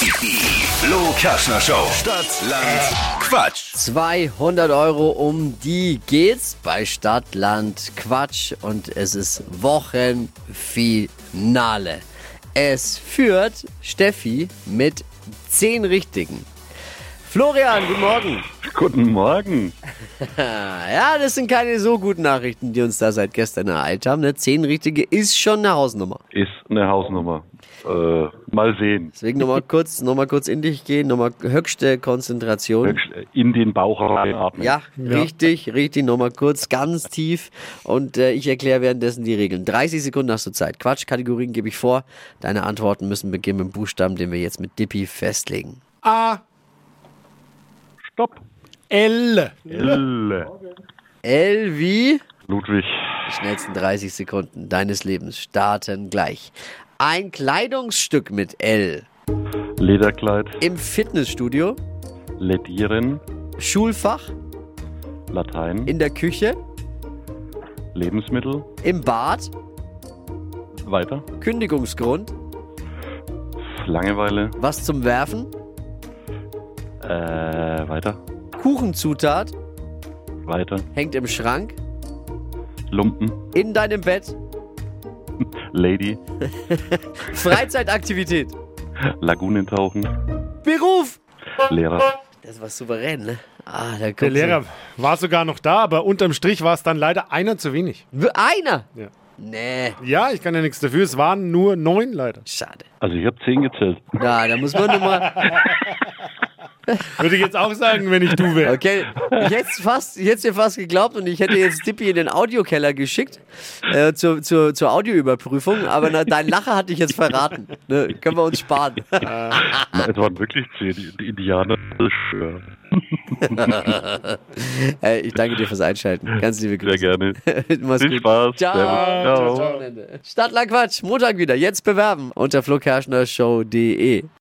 Die Flo Kaschner Show. Stadt, Land, Quatsch. 200 Euro um die geht's bei Stadt, Land, Quatsch und es ist Wochenfinale. Es führt Steffi mit 10 Richtigen. Florian, guten Morgen. Guten Morgen. Ja, das sind keine so guten Nachrichten, die uns da seit gestern ereilt haben. Eine 10 Richtige ist schon eine Hausnummer. Ist eine Hausnummer. Äh, mal sehen. Deswegen nochmal kurz, noch mal kurz in dich gehen, nochmal höchste Konzentration. Höchst In den Bauch reinatmen. Ja, richtig, richtig, nochmal kurz, ganz tief. Und äh, ich erkläre währenddessen die Regeln. 30 Sekunden hast du Zeit. Quatschkategorien gebe ich vor. Deine Antworten müssen beginnen mit dem Buchstaben, den wir jetzt mit Dippy festlegen. A, Stopp. L, L. L wie? Ludwig. Die schnellsten 30 Sekunden deines Lebens starten gleich. Ein Kleidungsstück mit L. Lederkleid. Im Fitnessstudio. Ledieren. Schulfach. Latein. In der Küche. Lebensmittel. Im Bad. Weiter. Kündigungsgrund. Langeweile. Was zum Werfen. Äh, weiter. Kuchenzutat. Weiter. Hängt im Schrank. Lumpen. In deinem Bett. Lady. Freizeitaktivität. Lagunentauchen. Beruf. Lehrer. Das war souverän, ne? Ah, da der kommt Lehrer war sogar noch da, aber unterm Strich war es dann leider einer zu wenig. Einer? Ja. Nee, Ja, ich kann ja nichts dafür, es waren nur neun leider. schade. Also ich habe zehn gezählt. Na, da muss man nochmal. Würde ich jetzt auch sagen, wenn ich du wäre. Okay, ich hätte fast, ich hätte dir fast geglaubt und ich hätte jetzt Tippi in den Audiokeller geschickt äh, zur, zur, zur Audioüberprüfung, aber na, dein Lacher hat dich jetzt verraten. Ne? Können wir uns sparen. Na, es waren wirklich zehn. Die, Indianer. Ich schwör. Äh, ich danke dir fürs Einschalten. Ganz liebe Sehr Grüße. gerne. Mach's Viel gut. Spaß. Ciao. Ciao. Ciao. Stadtland Quatsch, Montag wieder. Jetzt bewerben unter flokerschnershow.de.